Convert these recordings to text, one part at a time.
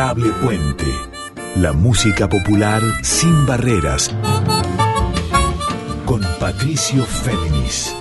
Adorable Puente. La música popular sin barreras. Con Patricio Féminis.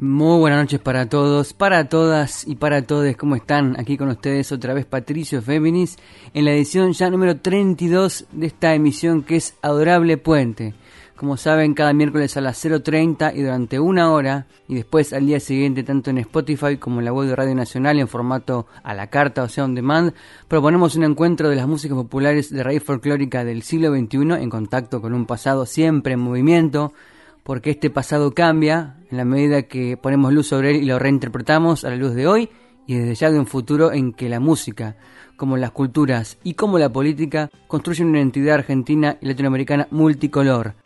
Muy buenas noches para todos, para todas y para todos. ¿Cómo están? Aquí con ustedes otra vez Patricio Féminis en la edición ya número 32 de esta emisión que es Adorable Puente. Como saben, cada miércoles a las 0.30 y durante una hora, y después al día siguiente, tanto en Spotify como en la web de Radio Nacional en formato a la carta, o sea, on demand, proponemos un encuentro de las músicas populares de raíz folclórica del siglo XXI en contacto con un pasado siempre en movimiento, porque este pasado cambia en la medida que ponemos luz sobre él y lo reinterpretamos a la luz de hoy y desde ya de un futuro en que la música, como las culturas y como la política, construyen una identidad argentina y latinoamericana multicolor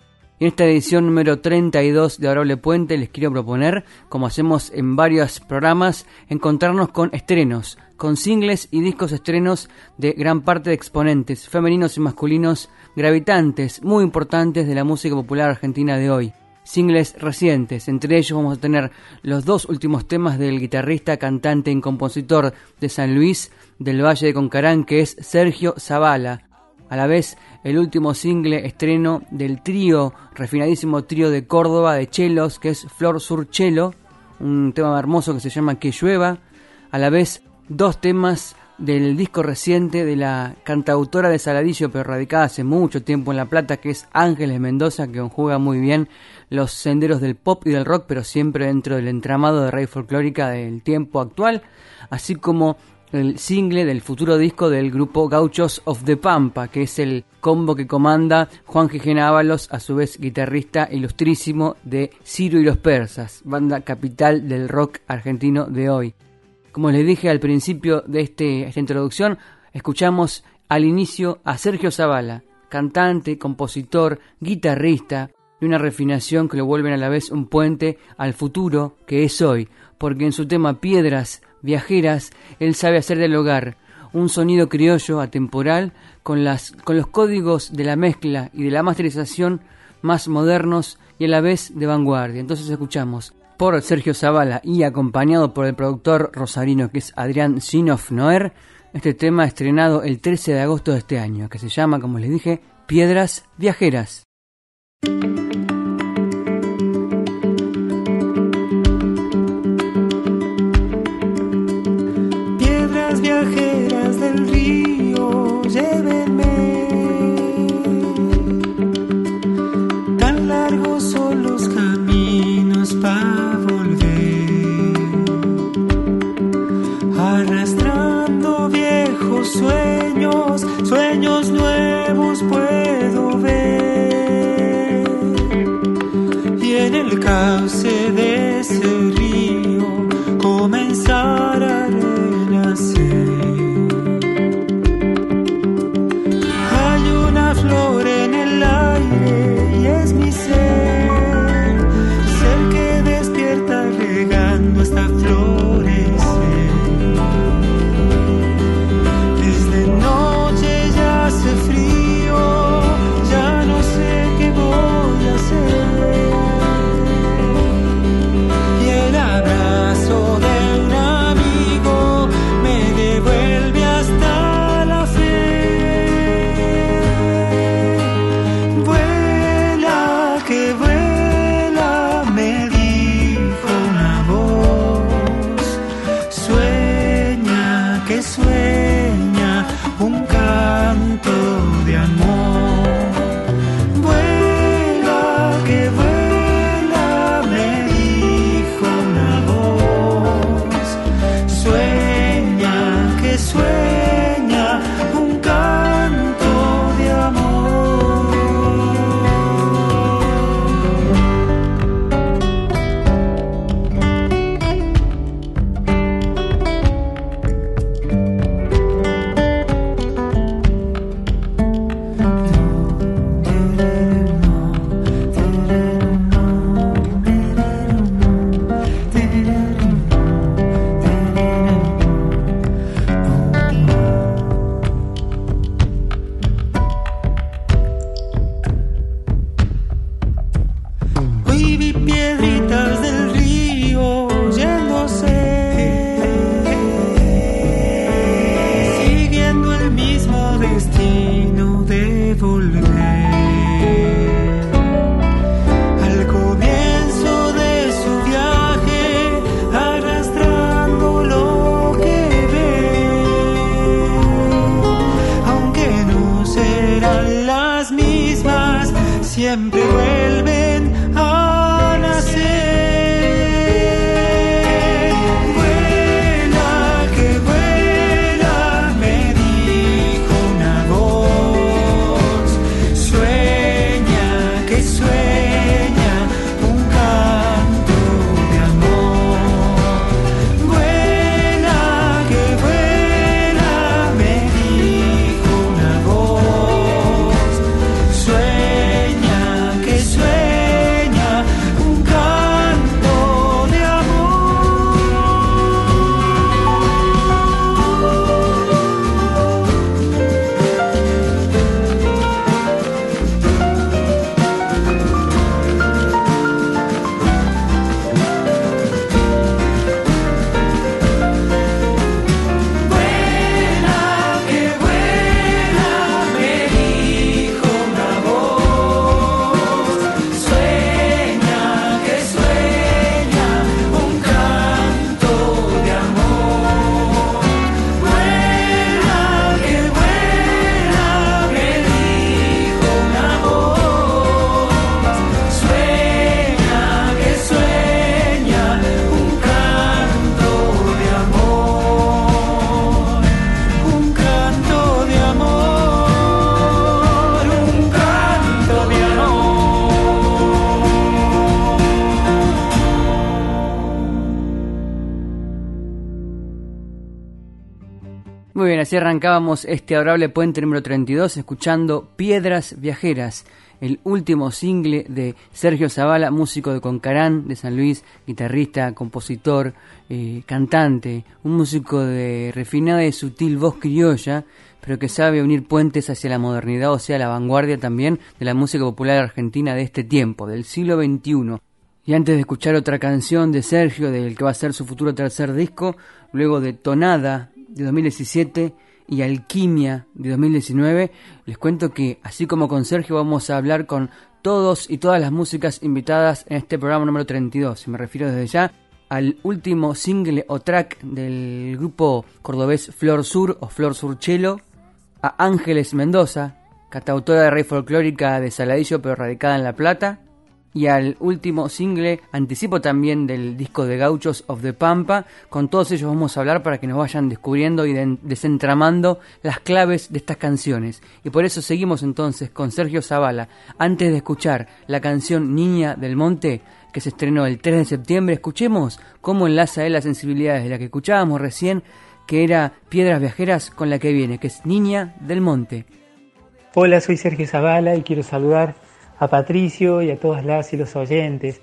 en esta edición número 32 de Adorable Puente les quiero proponer, como hacemos en varios programas, encontrarnos con estrenos, con singles y discos estrenos de gran parte de exponentes femeninos y masculinos gravitantes, muy importantes de la música popular argentina de hoy. Singles recientes, entre ellos vamos a tener los dos últimos temas del guitarrista, cantante y compositor de San Luis del Valle de Concarán, que es Sergio Zavala, a la vez el último single estreno del trío, refinadísimo trío de Córdoba de chelos, que es Flor Sur Chelo, un tema hermoso que se llama Que llueva, a la vez dos temas del disco reciente de la cantautora de Saladillo, pero radicada hace mucho tiempo en La Plata, que es Ángeles Mendoza, que conjuga muy bien los senderos del pop y del rock, pero siempre dentro del entramado de raíz folclórica del tiempo actual, así como el single del futuro disco del grupo Gauchos of the Pampa, que es el combo que comanda Juan Gijena Ábalos, a su vez guitarrista ilustrísimo de Ciro y los Persas, banda capital del rock argentino de hoy. Como les dije al principio de este, esta introducción, escuchamos al inicio a Sergio Zavala, cantante, compositor, guitarrista, y una refinación que lo vuelven a la vez un puente al futuro que es hoy, porque en su tema Piedras viajeras, él sabe hacer del hogar un sonido criollo atemporal con, las, con los códigos de la mezcla y de la masterización más modernos y a la vez de vanguardia. Entonces escuchamos por Sergio Zavala y acompañado por el productor rosarino que es Adrián Sinoff Noer, este tema estrenado el 13 de agosto de este año, que se llama, como les dije, Piedras Viajeras. Así arrancábamos este adorable puente número 32 escuchando Piedras Viajeras, el último single de Sergio Zavala, músico de Concarán, de San Luis, guitarrista, compositor, eh, cantante, un músico de refinada y sutil voz criolla, pero que sabe unir puentes hacia la modernidad, o sea, la vanguardia también de la música popular argentina de este tiempo, del siglo XXI. Y antes de escuchar otra canción de Sergio, del que va a ser su futuro tercer disco, luego de Tonada, de 2017 y Alquimia de 2019, les cuento que así como con Sergio vamos a hablar con todos y todas las músicas invitadas en este programa número 32. Y me refiero desde ya al último single o track del grupo cordobés Flor Sur o Flor Surchelo, a Ángeles Mendoza, catautora de rey folclórica de Saladillo pero radicada en La Plata, y al último single, anticipo también del disco de Gauchos of the Pampa. Con todos ellos vamos a hablar para que nos vayan descubriendo y desentramando las claves de estas canciones. Y por eso seguimos entonces con Sergio Zavala. Antes de escuchar la canción Niña del Monte, que se estrenó el 3 de septiembre, escuchemos cómo enlaza él las sensibilidades de la que escuchábamos recién, que era Piedras Viajeras, con la que viene, que es Niña del Monte. Hola, soy Sergio Zavala y quiero saludar a Patricio y a todas las y los oyentes.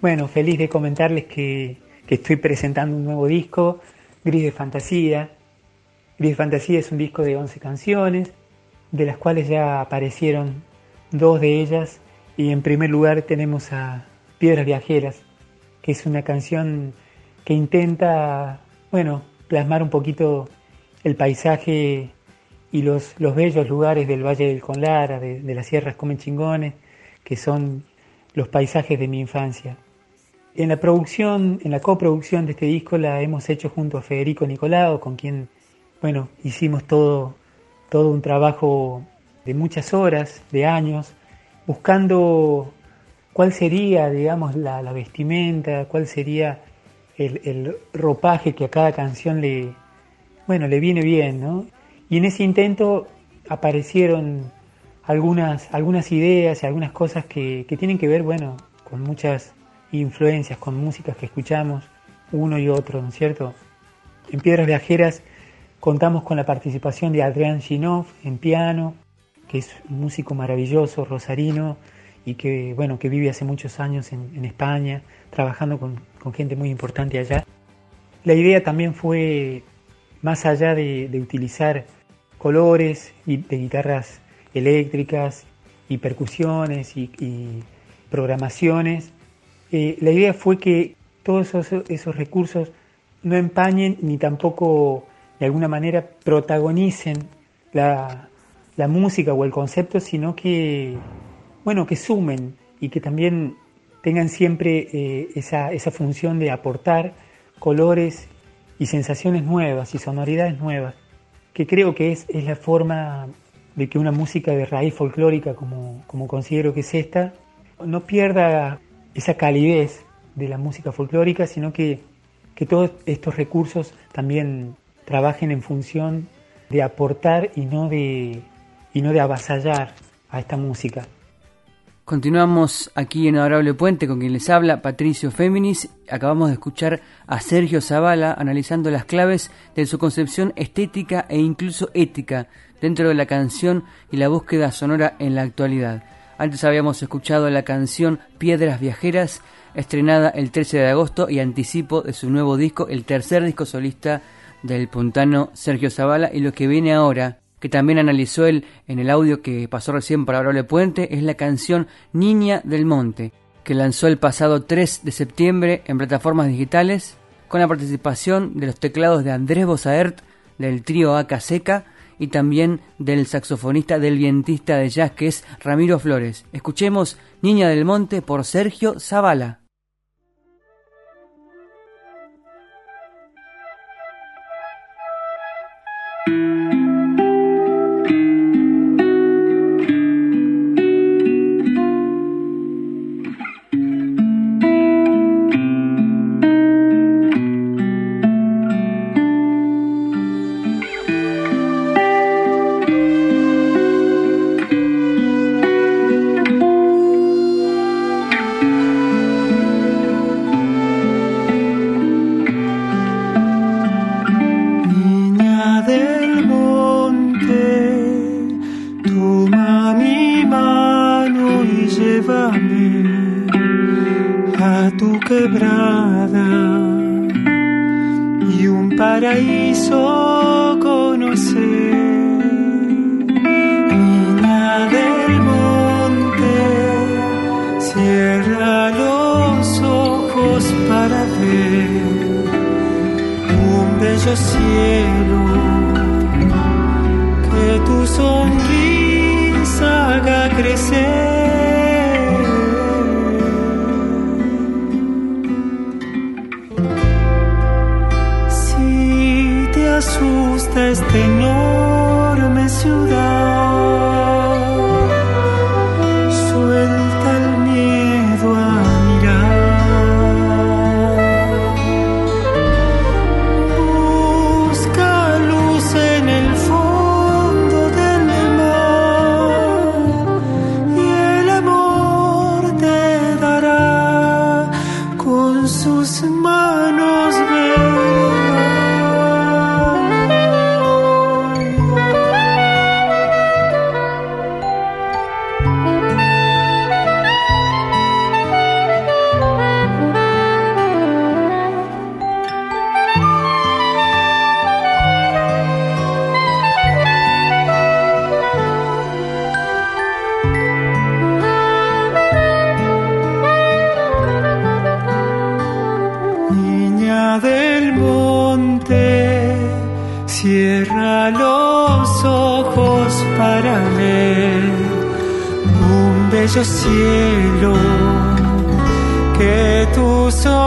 Bueno, feliz de comentarles que, estoy presentando un nuevo disco, Gris de Fantasía. Gris de Fantasía es un disco de 11 canciones, de las cuales ya aparecieron dos de ellas. Y en primer lugar tenemos a Piedras Viajeras, que es una canción que intenta, bueno, plasmar un poquito el paisaje y los, los bellos lugares del Valle del Conlara, de, las Sierras Chingones, que son los paisajes de mi infancia. En la producción, en la coproducción de este disco la hemos hecho junto a Federico Nicolao, con quien, bueno, hicimos todo, todo un trabajo de muchas horas, de años, buscando cuál sería, digamos, la, vestimenta, cuál sería el, el, ropaje que a cada canción le, bueno, le viene bien, ¿no? Y en ese intento aparecieron algunas, algunas ideas y algunas cosas que, tienen que ver, bueno, con muchas influencias, con músicas que escuchamos uno y otro, ¿no es cierto? En Piedras Viajeras contamos con la participación de Adrián Ginov en piano, que es un músico maravilloso, rosarino, y que, bueno, que vive hace muchos años en, España, trabajando con, con, gente muy importante allá. La idea también fue, más allá de utilizar colores y de guitarras eléctricas y percusiones y, programaciones. Eh, la idea fue que todos esos, recursos no empañen ni tampoco de alguna manera protagonicen la, música o el concepto, sino que, bueno, que sumen y que también tengan siempre eh, esa, esa función de aportar colores y sensaciones nuevas y sonoridades nuevas que creo que es, es la forma de que una música de raíz folclórica, como, como considero que es esta, no pierda esa calidez de la música folclórica, sino que, que todos estos recursos también trabajen en función de aportar y no de, y no de avasallar a esta música. Continuamos aquí en Adorable Puente con quien les habla Patricio Féminis. Acabamos de escuchar a Sergio Zavala analizando las claves de su concepción estética e incluso ética dentro de la canción y la búsqueda sonora en la actualidad. Antes habíamos escuchado la canción Piedras Viajeras, estrenada el 13 de agosto y anticipo de su nuevo disco, el tercer disco solista del puntano Sergio Zavala y lo que viene ahora que también analizó él en el audio que pasó recién para Aurole Puente, es la canción Niña del Monte, que lanzó el pasado 3 de septiembre en plataformas digitales, con la participación de los teclados de Andrés Bosaert, del trío Aca Seca, y también del saxofonista del vientista de jazz que es Ramiro Flores. Escuchemos Niña del Monte por Sergio Zavala. a tu quebrada y un paraíso conocer. Niña del monte, cierra los ojos para ver un bello cielo que tu sonrisa haga crecer. Mañana.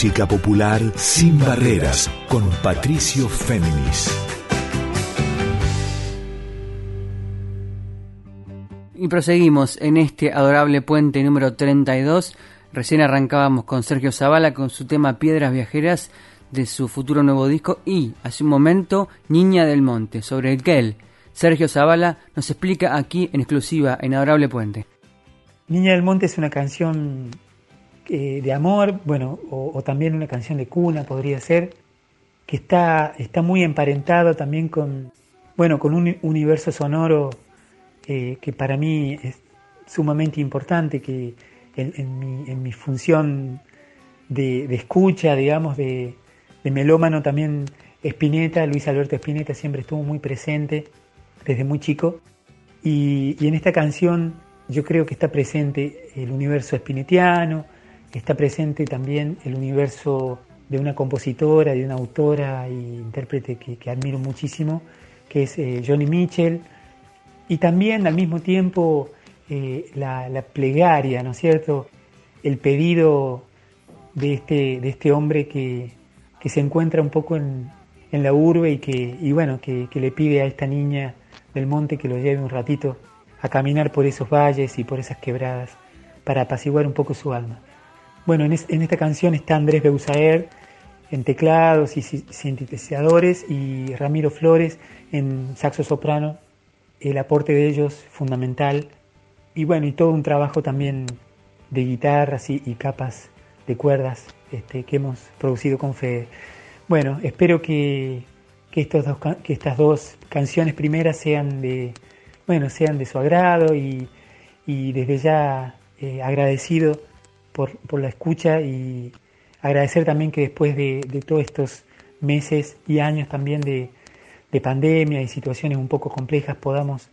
Música popular sin barreras, con Patricio Féminis. Y proseguimos en este adorable puente número 32. Recién arrancábamos con Sergio Zavala con su tema Piedras Viajeras de su futuro nuevo disco y, hace un momento, Niña del Monte, sobre el que él, Sergio Zavala, nos explica aquí en exclusiva en Adorable Puente. Niña del Monte es una canción eh, de amor, bueno, o, también una canción de cuna podría ser, que está, está muy emparentado también con, bueno, con un universo sonoro eh, que para mí es sumamente importante, que en, mi, en mi, función de, de, escucha, digamos, de, de melómano también Spinetta, Luis Alberto Spinetta siempre estuvo muy presente desde muy chico. Y, y, en esta canción yo creo que está presente el universo spinettiano, está presente también el universo de una compositora, de una autora e intérprete que, admiro muchísimo, que es eh, Johnny Mitchell, y también al mismo tiempo eh, la, la, plegaria, ¿no es cierto? El pedido de este, de este hombre que, que se encuentra un poco en, en la urbe y que, y bueno, que, que, le pide a esta niña del monte que lo lleve un ratito a caminar por esos valles y por esas quebradas para apaciguar un poco su alma. Bueno, en, es, en esta canción está Andrés Beusaer en teclados y sintetizadores y Ramiro Flores en saxo soprano el aporte de ellos fundamental y bueno, y todo un trabajo también de guitarras y, capas de cuerdas este, que hemos producido con Fede. Bueno, espero que, estos dos, que estas dos canciones primeras sean de, bueno, sean de su agrado y, y desde ya eh, agradecido por, la escucha y agradecer también que después de, todos estos meses y años también de, de pandemia y situaciones un poco complejas podamos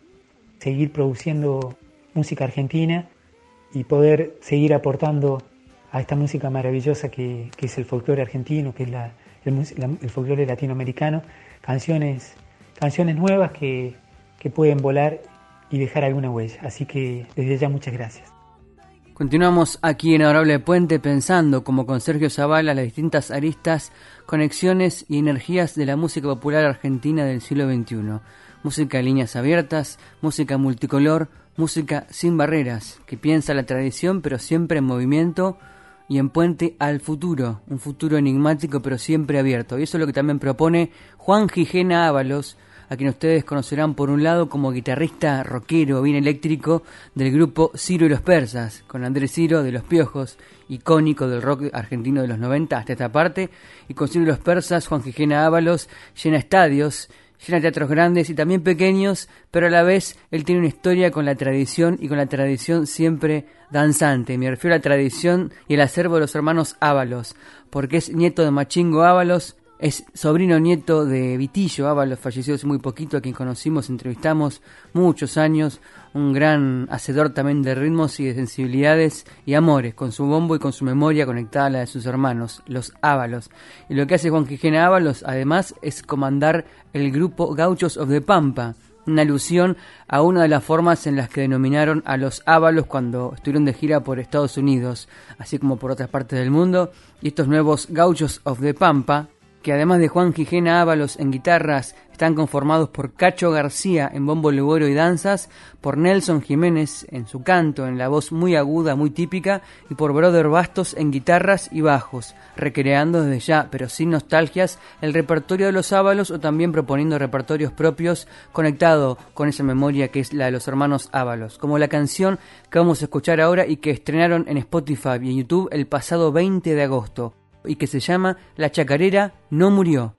seguir produciendo música argentina y poder seguir aportando a esta música maravillosa que, es el folclore argentino, que es el folclore latinoamericano, canciones, canciones nuevas que, que pueden volar y dejar alguna huella. Así que desde ya muchas gracias. Continuamos aquí en Adorable Puente pensando, como con Sergio Zavala, las distintas aristas, conexiones y energías de la música popular argentina del siglo XXI. Música de líneas abiertas, música multicolor, música sin barreras, que piensa la tradición pero siempre en movimiento y en puente al futuro, un futuro enigmático pero siempre abierto. Y eso es lo que también propone Juan Gijena Ábalos, a quien ustedes conocerán por un lado como guitarrista rockero bien eléctrico del grupo Ciro y los Persas, con Andrés Ciro de Los Piojos, icónico del rock argentino de los 90 hasta esta parte, y con Ciro y los Persas, Juan Gijena Ábalos llena estadios, llena teatros grandes y también pequeños, pero a la vez él tiene una historia con la tradición y con la tradición siempre danzante. Me refiero a la tradición y el acervo de los hermanos Ábalos, porque es nieto de Machingo Ábalos, es sobrino nieto de Vitillo Ábalos, falleció hace muy poquito, a quien conocimos, entrevistamos muchos años, un gran hacedor también de ritmos y de sensibilidades y amores, con su bombo y con su memoria conectada a la de sus hermanos, los Ábalos. Y lo que hace Juan Quijena Ábalos, además, es comandar el grupo Gauchos of the Pampa, una alusión a una de las formas en las que denominaron a los ábalos cuando estuvieron de gira por Estados Unidos, así como por otras partes del mundo, y estos nuevos Gauchos of the Pampa, que además de Juan Gijena Ábalos en guitarras, están conformados por Cacho García en bombo legoro y danzas, por Nelson Jiménez en su canto, en la voz muy aguda, muy típica, y por Brother Bastos en guitarras y bajos, recreando desde ya, pero sin nostalgias, el repertorio de los Ábalos o también proponiendo repertorios propios conectado con esa memoria que es la de los hermanos Ábalos, como la canción que vamos a escuchar ahora y que estrenaron en Spotify y en YouTube el pasado 20 de agosto y que se llama La Chacarera no murió.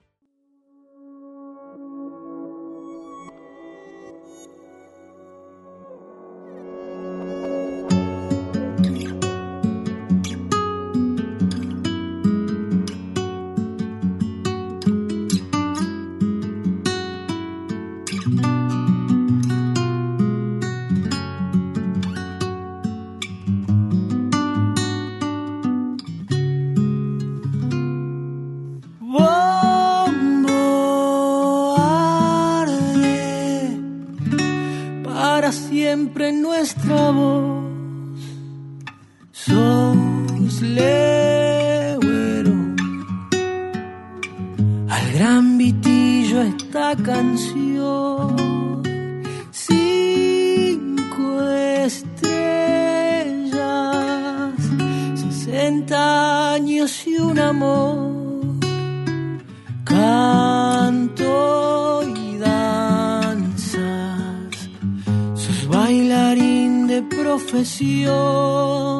Bailarín de profesión.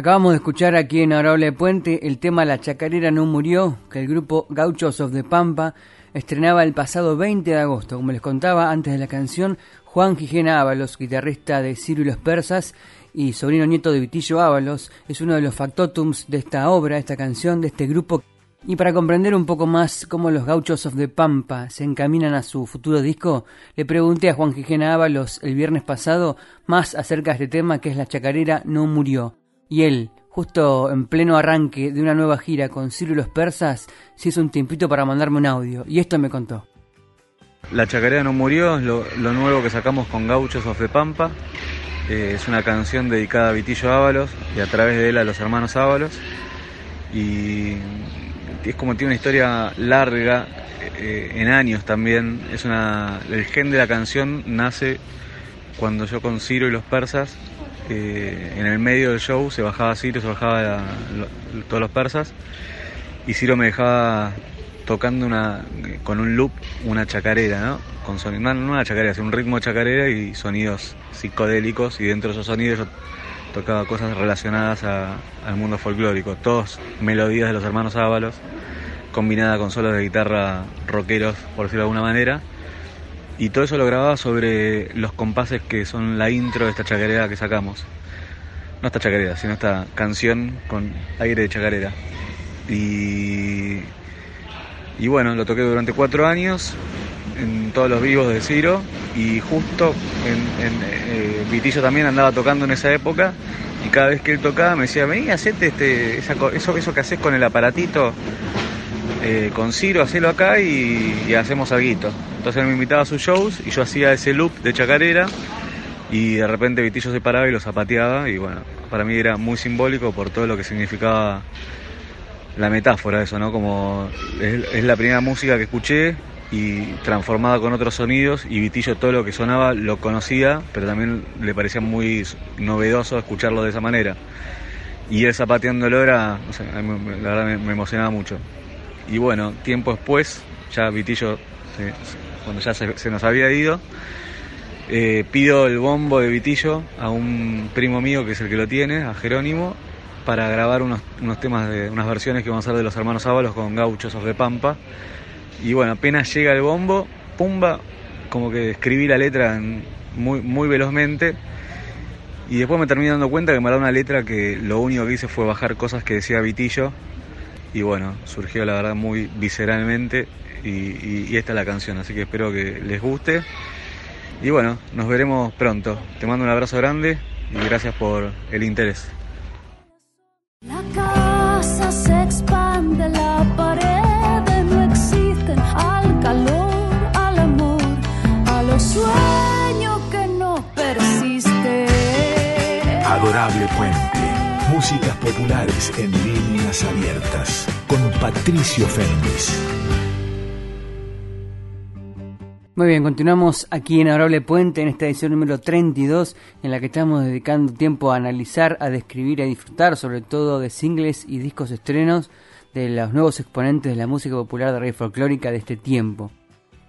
Acabamos de escuchar aquí en Honorable Puente el tema La Chacarera no murió, que el grupo Gauchos of the Pampa estrenaba el pasado 20 de agosto. Como les contaba antes de la canción, Juan Gijena Ábalos, guitarrista de Ciro y los Persas y sobrino nieto de Vitillo Ábalos, es uno de los factotums de esta obra, esta canción, de este grupo. Y para comprender un poco más cómo los Gauchos of the Pampa se encaminan a su futuro disco, le pregunté a Juan Gijena Ábalos el viernes pasado más acerca de este tema que es La Chacarera no murió. Y él, justo en pleno arranque de una nueva gira con Ciro y los Persas, se hizo un tiempito para mandarme un audio. Y esto me contó. La Chacarera no murió, es lo, nuevo que sacamos con Gauchos of the Pampa. Eh, es una canción dedicada a Vitillo Ábalos y a través de él a los hermanos Ábalos. Y es como tiene una historia larga, eh, en años también. Es una, el gen de la canción nace cuando yo con Ciro y los persas, en el medio del show se bajaba Ciro, se bajaba todos los persas, y Ciro me dejaba tocando una con un loop una chacarera, ¿no? Con sonido, no, una chacarera, sino un ritmo chacarera y sonidos psicodélicos, y dentro de esos sonidos yo tocaba cosas relacionadas al mundo folclórico, todos melodías de los hermanos Ábalos, combinada con solos de guitarra rockeros, por decirlo de alguna manera. Y todo eso lo grababa sobre los compases que son la intro de esta chacarera que sacamos. No esta chacarera, sino esta canción con aire de chacarera. Y, y bueno, lo toqué durante cuatro años en todos los vivos de Ciro y justo en, eh, Vitillo también andaba tocando en esa época y cada vez que él tocaba me decía, vení, hacete este, eso, eso que haces con el aparatito eh, con Ciro, hacelo acá y, hacemos algo. Entonces él me invitaba a sus shows y yo hacía ese loop de chacarera y de repente Vitillo se paraba y lo zapateaba y bueno, para mí era muy simbólico por todo lo que significaba la metáfora de eso, ¿no? Como es, la primera música que escuché y transformada con otros sonidos y Vitillo todo lo que sonaba lo conocía, pero también le parecía muy novedoso escucharlo de esa manera. Y él zapateándolo era, la verdad me, emocionaba mucho. Y bueno, tiempo después, ya Vitillo, cuando ya se, nos había ido, eh, pido el bombo de Vitillo a un primo mío que es el que lo tiene, a Jerónimo, para grabar unos, temas de unas versiones que vamos a hacer de los hermanos Ábalos con gauchos de Pampa y bueno, apenas llega el bombo, pumba, como que escribí la letra muy, muy velozmente. Y después me terminé dando cuenta que me da una letra que lo único que hice fue bajar cosas que decía Vitillo. Y bueno, surgió la verdad muy visceralmente. Y, y esta es la canción, así que espero que les guste. Y bueno, nos veremos pronto. Te mando un abrazo grande y gracias por el interés. La casa se expande, la pared sueño que no persiste. Adorable Puente. Músicas populares en líneas abiertas. Con Patricio Fernández. Muy bien, continuamos aquí en Adorable Puente en esta edición número 32 en la que estamos dedicando tiempo a analizar, a describir, a disfrutar sobre todo de singles y discos estrenos de los nuevos exponentes de la música popular de rey folclórica de este tiempo.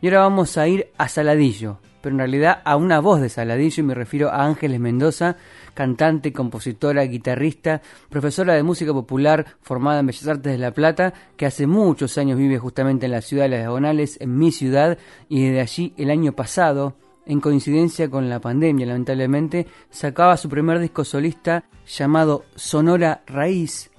Y ahora vamos a ir a Saladillo, pero en realidad a una voz de Saladillo y me refiero a Ángeles Mendoza, cantante, compositora, guitarrista, profesora de música popular formada en Bellas Artes de La Plata, que hace muchos años vive justamente en la ciudad de Las Diagonales, en mi ciudad, y desde allí el año pasado, en coincidencia con la pandemia lamentablemente, sacaba su primer disco solista llamado Sonora Raíz,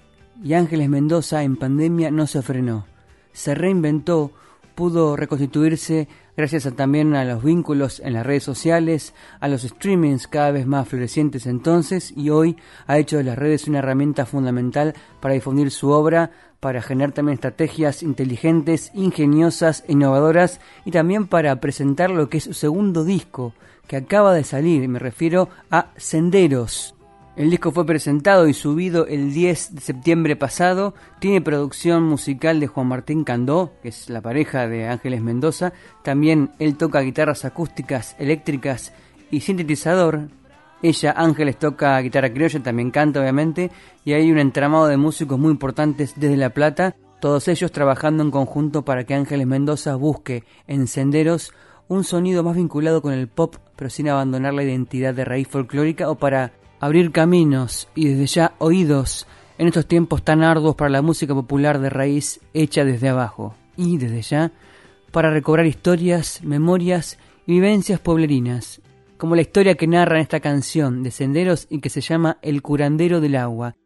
y Ángeles Mendoza en pandemia no se frenó. Se reinventó, pudo reconstituirse gracias también a los vínculos en las redes sociales, a los streamings cada vez más florecientes entonces y hoy ha hecho de las redes una herramienta fundamental para difundir su obra, para generar también estrategias inteligentes, ingeniosas, innovadoras y también para presentar lo que es su segundo disco que acaba de salir, me refiero a Senderos, el disco fue presentado y subido el 10 de septiembre pasado. Tiene producción musical de Juan Martín Candó, que es la pareja de Ángeles Mendoza. También él toca guitarras acústicas, eléctricas y sintetizador. Ella, Ángeles, toca guitarra criolla, también canta obviamente. Y hay un entramado de músicos muy importantes desde La Plata, todos ellos trabajando en conjunto para que Ángeles Mendoza busque en Senderos un sonido más vinculado con el pop, pero sin abandonar la identidad de raíz folclórica o para abrir caminos y desde ya oídos en estos tiempos tan arduos para la música popular de raíz hecha desde abajo y desde ya para recobrar historias, memorias y vivencias pueblerinas, como la historia que narra en esta canción de Senderos y que se llama El curandero del agua,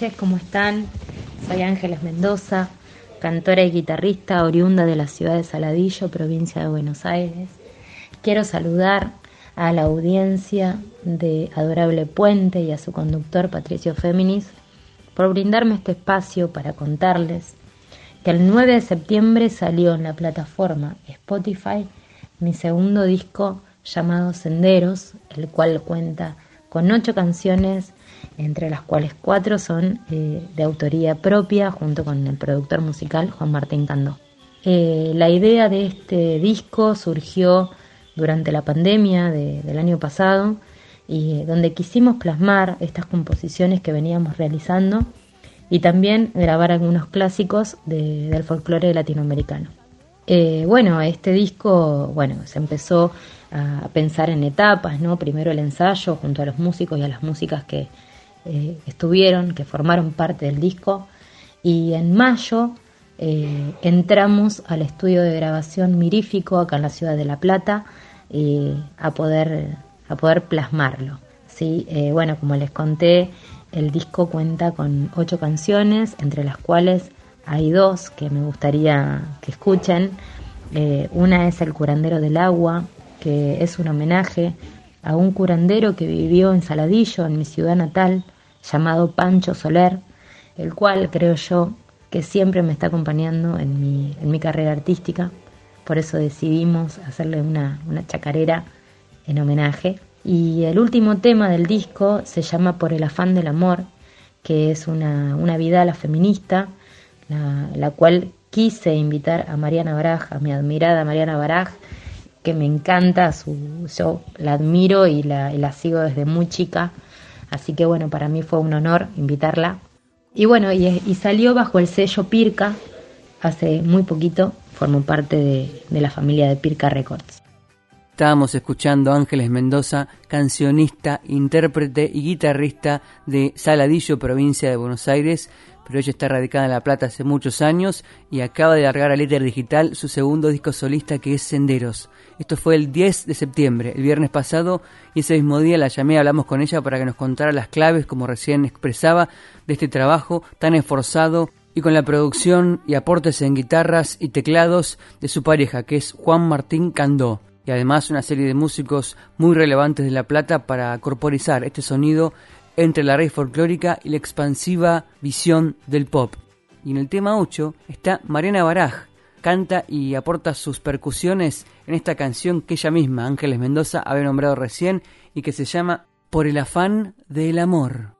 noches, ¿cómo están? Soy Ángeles Mendoza, cantora y guitarrista oriunda de la ciudad de Saladillo, provincia de Buenos Aires. Quiero saludar a la audiencia de Adorable Puente y a su conductor Patricio Féminis por brindarme este espacio para contarles que el 9 de septiembre salió en la plataforma Spotify mi segundo disco llamado Senderos, el cual cuenta con ocho canciones, entre las cuales cuatro son eh, de autoría propia, junto con el productor musical Juan Martín Candó. Eh, la idea de este disco surgió durante la pandemia del año pasado y donde quisimos plasmar estas composiciones que veníamos realizando y también grabar algunos clásicos del folclore latinoamericano. Eh, bueno, este disco, bueno, se empezó a pensar en etapas, ¿no? Primero el ensayo junto a los músicos y a las músicas que eh, estuvieron, que formaron parte del disco, y en mayo eh, entramos al estudio de grabación mirífico acá en la ciudad de La Plata a poder a poder plasmarlo. ¿sí? bueno, como les conté, el disco cuenta con ocho canciones, entre las cuales hay dos que me gustaría que escuchen. Eh, una es El curandero del agua, que es un homenaje a un curandero que vivió en Saladillo, en mi ciudad natal, llamado Pancho Soler, el cual creo yo que siempre me está acompañando en mi, en mi carrera artística. Por eso decidimos hacerle una, una chacarera en homenaje. Y el último tema del disco se llama Por el afán del amor, que es una, una la feminista, la, cual quise invitar a Mariana Baraj, a mi admirada Mariana Baraj, que me encanta, su, yo la admiro y la, sigo desde muy chica, así que bueno, para mí fue un honor invitarla. Y bueno, y, y salió bajo el sello Pirca, hace muy poquito, formó parte de, de la familia de Pirca Records. Estábamos escuchando a Ángeles Mendoza, cancionista, intérprete y guitarrista de Saladillo, provincia de Buenos Aires, pero ella está radicada en La Plata hace muchos años y acaba de largar a Letter Digital su segundo disco solista que es Senderos. Esto fue el 10 de septiembre, el viernes pasado, y ese mismo día la llamé y hablamos con ella para que nos contara las claves, como recién expresaba, de este trabajo tan esforzado y con la producción y aportes en guitarras y teclados de su pareja, que es Juan Martín Candó y además una serie de músicos muy relevantes de La Plata para corporizar este sonido entre la raíz folclórica y la expansiva visión del pop. Y en el tema 8 está Mariana Baraj, canta y aporta sus percusiones en esta canción que ella misma, Ángeles Mendoza, había nombrado recién y que se llama Por el afán del amor.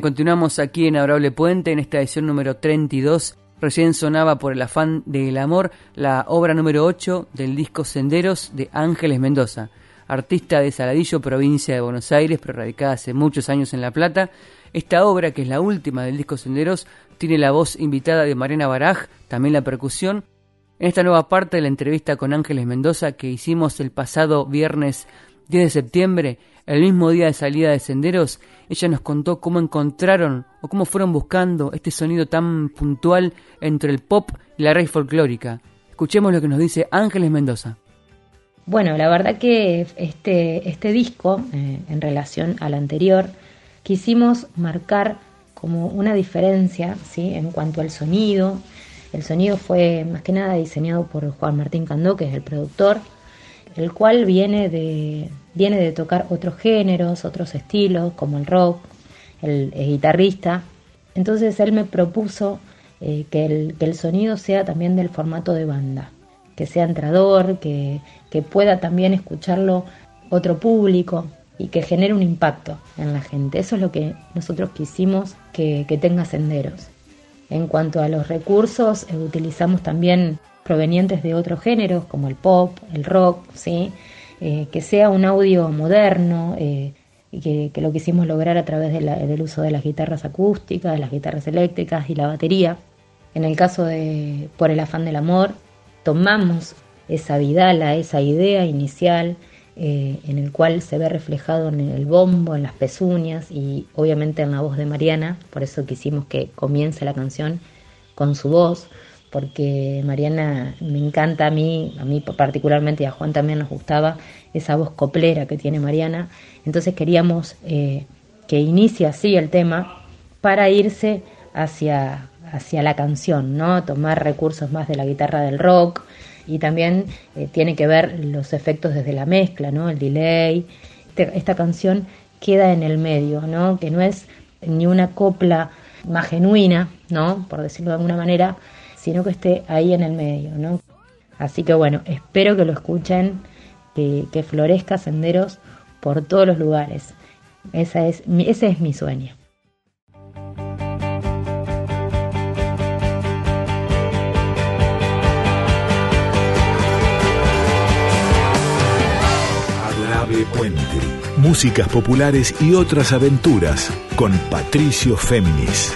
Continuamos aquí en Adorable Puente en esta edición número 32. Recién sonaba por el afán del amor la obra número 8 del disco Senderos de Ángeles Mendoza, artista de Saladillo, provincia de Buenos Aires, pero radicada hace muchos años en La Plata. Esta obra, que es la última del disco Senderos, tiene la voz invitada de Mariana Baraj, también la percusión. En esta nueva parte de la entrevista con Ángeles Mendoza que hicimos el pasado viernes 10 de septiembre, el mismo día de salida de Senderos, ella nos contó cómo encontraron o cómo fueron buscando este sonido tan puntual entre el pop y la raíz folclórica. Escuchemos lo que nos dice Ángeles Mendoza. Bueno, la verdad que este, este disco, eh, en relación al anterior, quisimos marcar como una diferencia ¿sí? en cuanto al sonido. El sonido fue más que nada diseñado por Juan Martín Candó, que es el productor, el cual viene de, viene de tocar otros géneros, otros estilos, como el rock, el, guitarrista. Entonces él me propuso eh, que, el, que, el, sonido sea también del formato de banda, que sea entrador, que, que pueda también escucharlo otro público y que genere un impacto en la gente. Eso es lo que nosotros quisimos que, que tenga senderos. En cuanto a los recursos, eh, utilizamos también provenientes de otros géneros como el pop, el rock, ¿sí? Eh, que sea un audio moderno, eh, y que, lo quisimos lograr a través del uso de las guitarras acústicas, de las guitarras eléctricas y la batería. En el caso de Por el afán del amor, tomamos esa vidala, esa idea inicial, eh, en el cual se ve reflejado en el bombo, en las pezuñas y obviamente en la voz de Mariana, por eso quisimos que comience la canción con su voz, porque Mariana me encanta a mí, a mí particularmente y a Juan también nos gustaba esa voz coplera que tiene Mariana. Entonces queríamos eh, que inicie así el tema para irse hacia, hacia la canción, ¿no? Tomar recursos más de la guitarra del rock y también eh, tiene que ver los efectos desde la mezcla, ¿no? El delay. Este, esta canción queda en el medio, ¿no? Que no es ni una copla más genuina, ¿no? Por decirlo de alguna manera, sino que esté ahí en el medio, ¿no? Así que bueno, espero que lo escuchen, que, florezca senderos por todos los lugares. Esa es, ese es mi sueño. Adorable Puente. Músicas populares y otras aventuras con Patricio Féminis.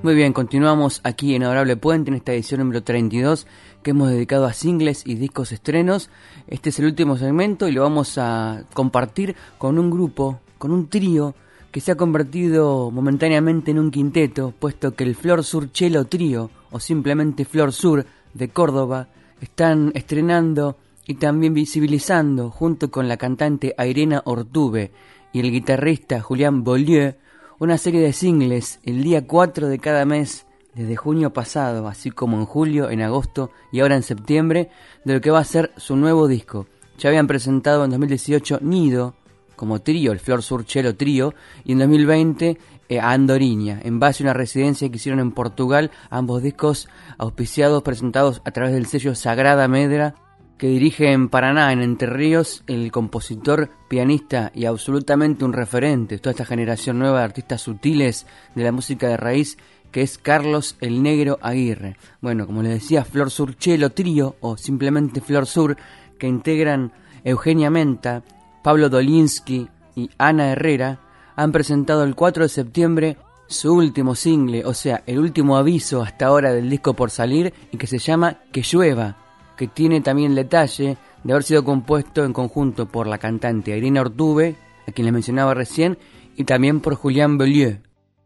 Muy bien, continuamos aquí en Adorable Puente en esta edición número 32 que hemos dedicado a singles y discos estrenos. Este es el último segmento y lo vamos a compartir con un grupo, con un trío que se ha convertido momentáneamente en un quinteto, puesto que el Flor Sur Chelo Trío o simplemente Flor Sur de Córdoba están estrenando y también visibilizando junto con la cantante Irena Ortube y el guitarrista Julián Bollieu una serie de singles el día 4 de cada mes desde junio pasado, así como en julio, en agosto y ahora en septiembre, de lo que va a ser su nuevo disco. Ya habían presentado en 2018 Nido como trío, el Flor Sur Chelo Trío, y en 2020 eh, en base a una residencia que hicieron en Portugal, ambos discos auspiciados, presentados a través del sello Sagrada Medra que dirige en Paraná, en Entre Ríos, el compositor, pianista y absolutamente un referente, toda esta generación nueva de artistas sutiles de la música de raíz, que es Carlos el Negro Aguirre. Bueno, como les decía, Flor Sur Chelo Trío, o simplemente Flor Sur, que integran Eugenia Menta, Pablo Dolinsky y Ana Herrera, han presentado el 4 de septiembre su último single, o sea, el último aviso hasta ahora del disco por salir y que se llama Que llueva que tiene también el detalle de haber sido compuesto en conjunto por la cantante Irina Ortube, a quien les mencionaba recién, y también por Julián Bellieu.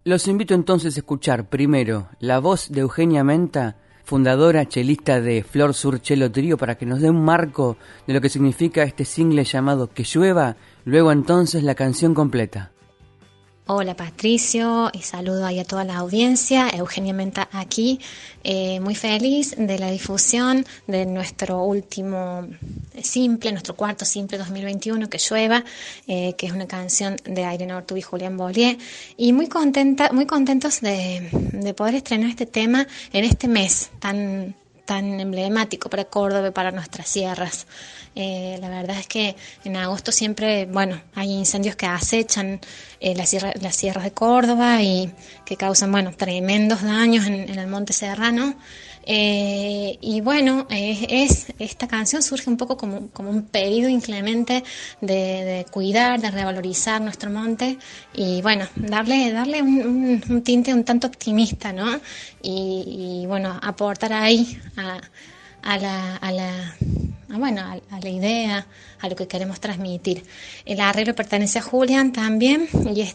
Los invito entonces a escuchar primero la voz de Eugenia Menta, fundadora chelista de Flor Sur Chelo Trío, para que nos dé un marco de lo que significa este single llamado Que llueva, luego entonces la canción completa. Hola Patricio y saludo ahí a toda la audiencia. Eugenia Menta aquí, eh, muy feliz de la difusión de nuestro último simple, nuestro cuarto simple 2021, Que llueva, eh, que es una canción de Irene Ortub y Julián Bollier. Y muy contenta, muy contentos de, de poder estrenar este tema en este mes tan, tan emblemático para Córdoba y para nuestras sierras. Eh, la verdad es que en agosto siempre, bueno, hay incendios que acechan eh, las, sierras de Córdoba y que causan, bueno, tremendos daños en, el Monte Serrano. Eh, y bueno, es, esta canción surge un poco como, un pedido inclemente de, cuidar, de revalorizar nuestro monte y bueno, darle, darle un, tinte un tanto optimista, ¿no? Y, bueno, aportar ahí a la bueno, a, la idea, a lo que queremos transmitir. El arreglo pertenece a Julian también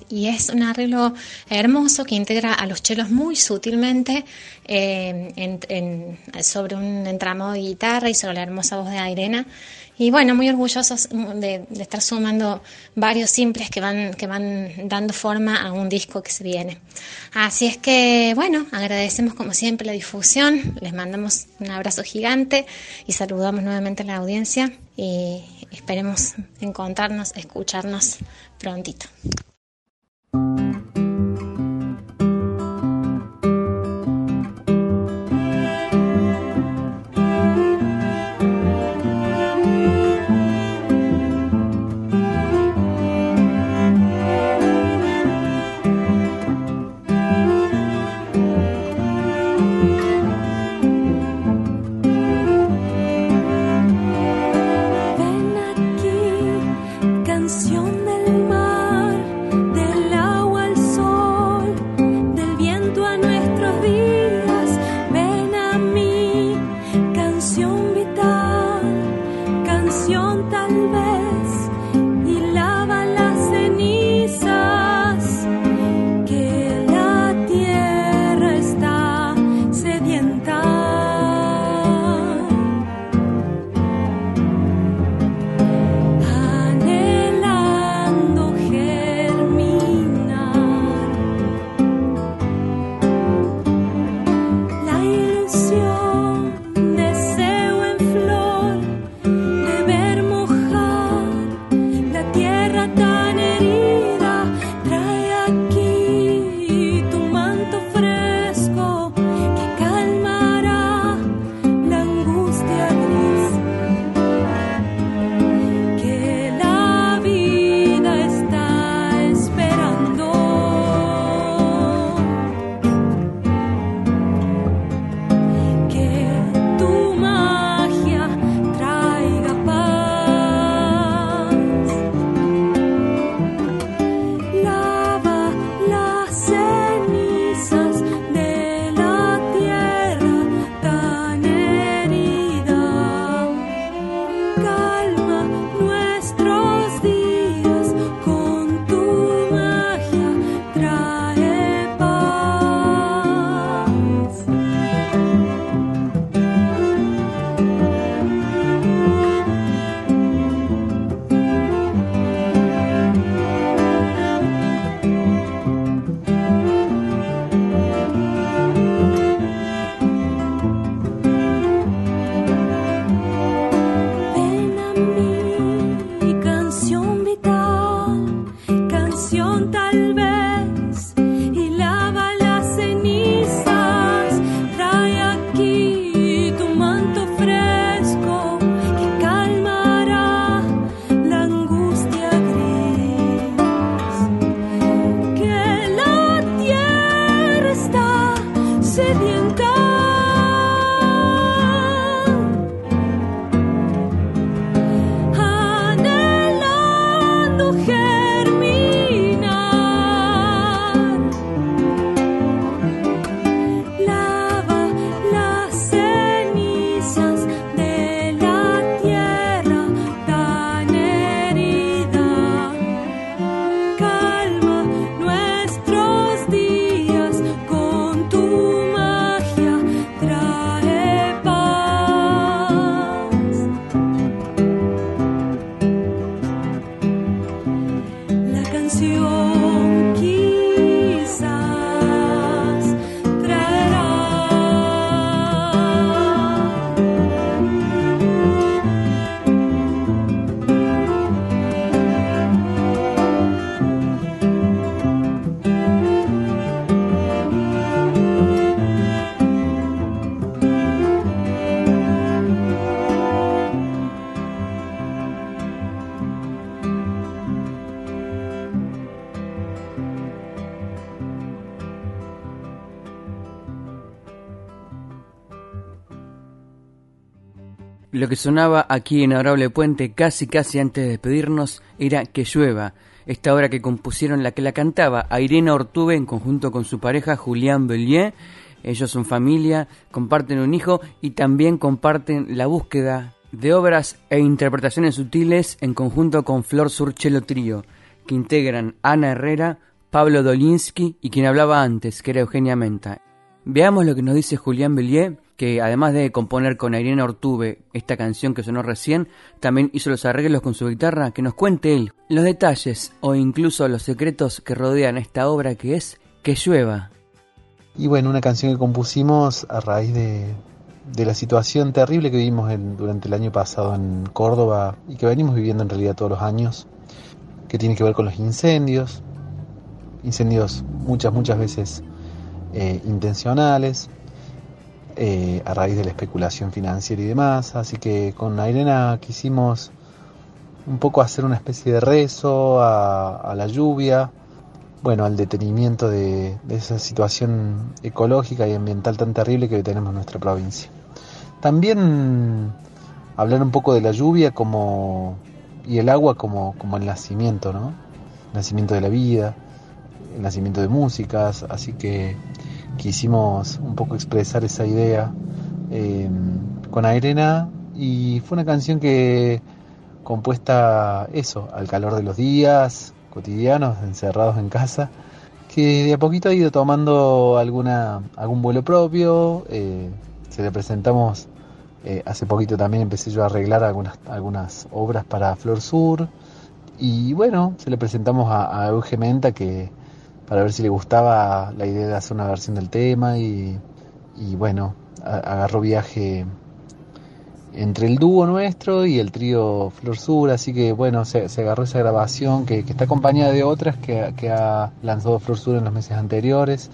y es, un arreglo hermoso que integra a los chelos muy sutilmente eh, sobre un entramado de guitarra y sobre la hermosa voz de Irena y bueno, muy orgullosos de, estar sumando varios simples que van, que van dando forma a un disco que se viene. Así es que, bueno, agradecemos como siempre la difusión, les mandamos un abrazo gigante y saludamos nuevamente a la audiencia y esperemos encontrarnos, escucharnos prontito. Lo que sonaba aquí en Adorable Puente casi casi antes de despedirnos era Que llueva, esta obra que compusieron la que la cantaba a Irene Ortube en conjunto con su pareja Julián Bellier. Ellos son familia, comparten un hijo y también comparten la búsqueda de obras e interpretaciones sutiles en conjunto con Flor Surchelo Trío, que integran Ana Herrera, Pablo Dolinsky y quien hablaba antes, que era Eugenia Menta. Veamos lo que nos dice Julián Bellier, que además de componer con Irene Ortube esta canción que sonó recién, también hizo los arreglos con su guitarra, que nos cuente él los detalles o incluso los secretos que rodean esta obra que es Que llueva. Y bueno, una canción que compusimos a raíz de, de la situación terrible que vivimos durante el año pasado en Córdoba y que venimos viviendo en realidad todos los años, que tiene que ver con los incendios, incendios muchas, muchas veces eh, intencionales, eh, a raíz de la especulación financiera y demás. Así que con Irena quisimos un poco hacer una especie de rezo a, la lluvia, bueno, al detenimiento de, esa situación ecológica y ambiental tan terrible que tenemos en nuestra provincia. También hablar un poco de la lluvia como y el agua como, como el nacimiento, ¿no? El nacimiento de la vida, el nacimiento de músicas, así que quisimos un poco expresar esa idea eh, con Airena y fue una canción que compuesta eso, al calor de los días cotidianos, encerrados en casa, que de a poquito ha ido tomando alguna, algún vuelo propio, eh, se le presentamos, eh, hace poquito también empecé yo a arreglar algunas, algunas obras para Flor Sur, y bueno, se le presentamos a, a Menta que para ver si le gustaba la idea de hacer una versión del tema y, bueno, agarró viaje entre el dúo nuestro y el trío Flor Sur, así que bueno, se, agarró esa grabación que, está acompañada de otras que, que, ha lanzado Flor Sur en los meses anteriores,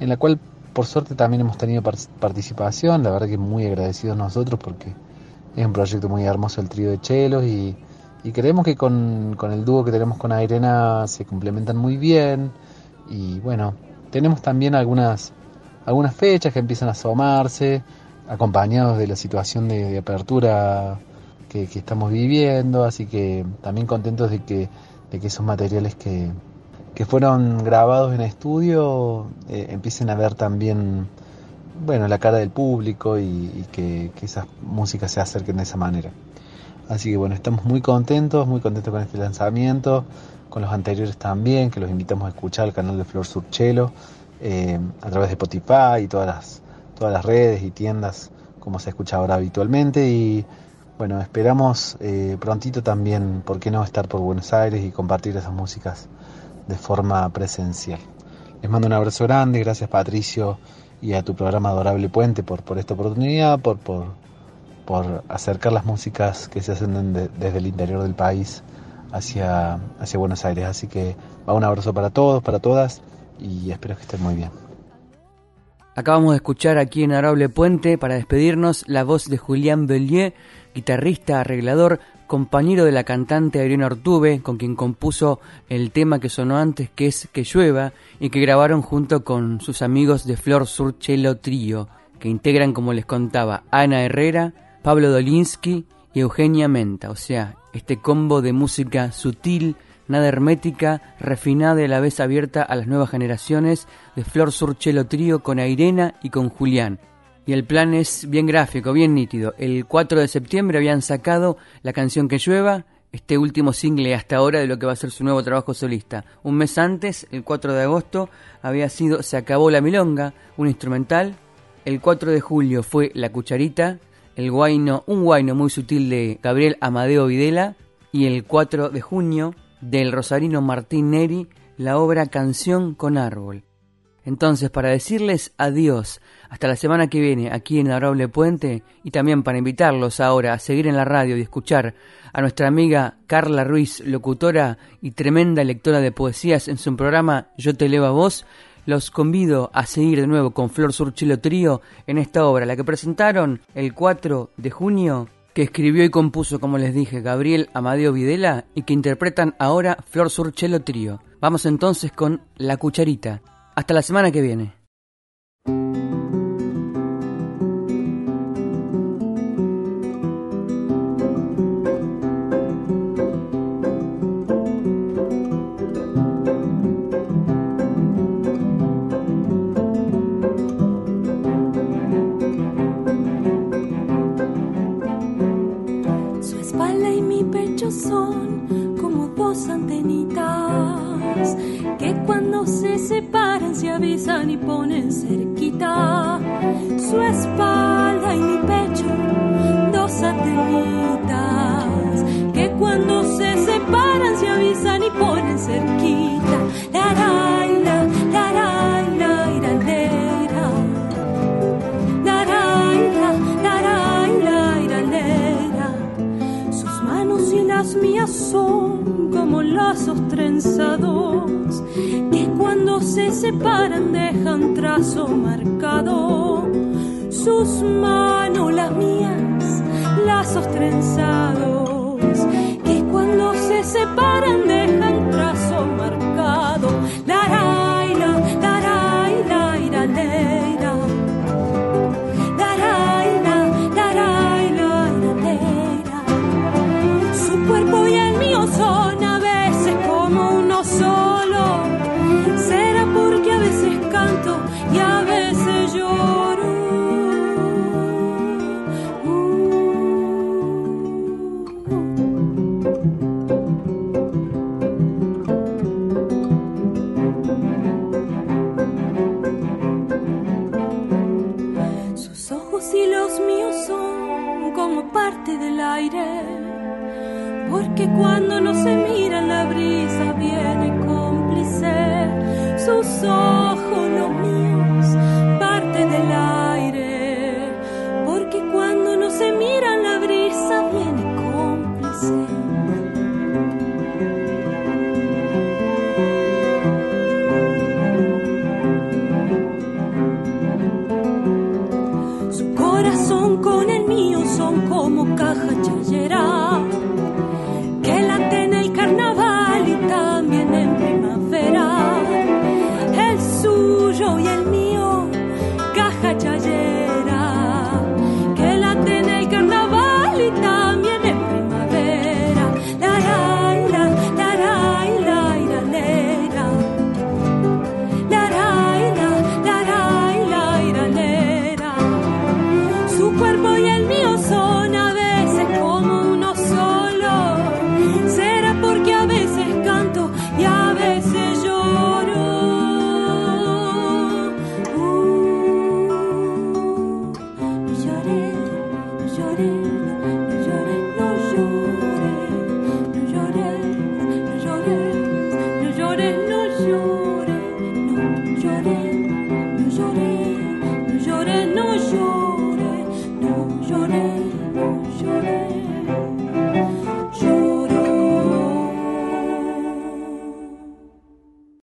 en la cual por suerte también hemos tenido participación, la verdad que muy agradecidos nosotros porque es un proyecto muy hermoso el trío de chelos y, y creemos que con, con el dúo que tenemos con Airena se complementan muy bien y bueno, tenemos también algunas, algunas fechas que empiezan a asomarse, acompañados de la situación de, apertura que, estamos viviendo, así que también contentos de que, de que esos materiales que, que fueron grabados en estudio eh, empiecen a ver también bueno la cara del público y, que, que, esas músicas se acerquen de esa manera. Así que bueno, estamos muy contentos, muy contentos con este lanzamiento con los anteriores también, que los invitamos a escuchar el canal de Flor Surchelo eh, a través de Spotify y todas las, todas las redes y tiendas como se escucha ahora habitualmente y bueno, esperamos eh, prontito también, ¿por qué no estar por Buenos Aires y compartir esas músicas de forma presencial? Les mando un abrazo grande, gracias Patricio y a tu programa Adorable Puente por, por esta oportunidad, por, por, por acercar las músicas que se hacen desde el interior del país hacia, hacia Buenos Aires. Así que va un abrazo para todos, para todas y espero que estén muy bien. Acabamos de escuchar aquí en Arable Puente, para despedirnos, la voz de Julián Bellier, guitarrista, arreglador, compañero de la cantante Irene Ortube, con quien compuso el tema que sonó antes, que es Que llueva, y que grabaron junto con sus amigos de Flor Sur Cello Trío, que integran, como les contaba, Ana Herrera, Pablo Dolinsky y Eugenia Menta, o sea, este combo de música sutil, nada hermética, refinada y a la vez abierta a las nuevas generaciones de Flor Surchelo Trío con Airena y con Julián. Y el plan es bien gráfico, bien nítido. El 4 de septiembre habían sacado la canción Que llueva, este último single hasta ahora de lo que va a ser su nuevo trabajo solista. Un mes antes, el 4 de agosto, había sido Se acabó la milonga, un instrumental. El 4 de julio fue La cucharita, el guayno, un guayno muy sutil de Gabriel Amadeo Videla y el 4 de junio del rosarino Martín Neri la obra Canción con Árbol. Entonces, para decirles adiós hasta la semana que viene aquí en Adorable Puente y también para invitarlos ahora a seguir en la radio y escuchar a nuestra amiga Carla Ruiz, locutora y tremenda lectora de poesías en su programa Yo te elevo a vos, los convido a seguir de nuevo con Flor Surchelo Trío en esta obra, la que presentaron el 4 de junio, que escribió y compuso, como les dije, Gabriel Amadeo Videla y que interpretan ahora Flor Surchelo Trío. Vamos entonces con La Cucharita. Hasta la semana que viene. porque cuando no se mira la brisa viene cómplice su sol.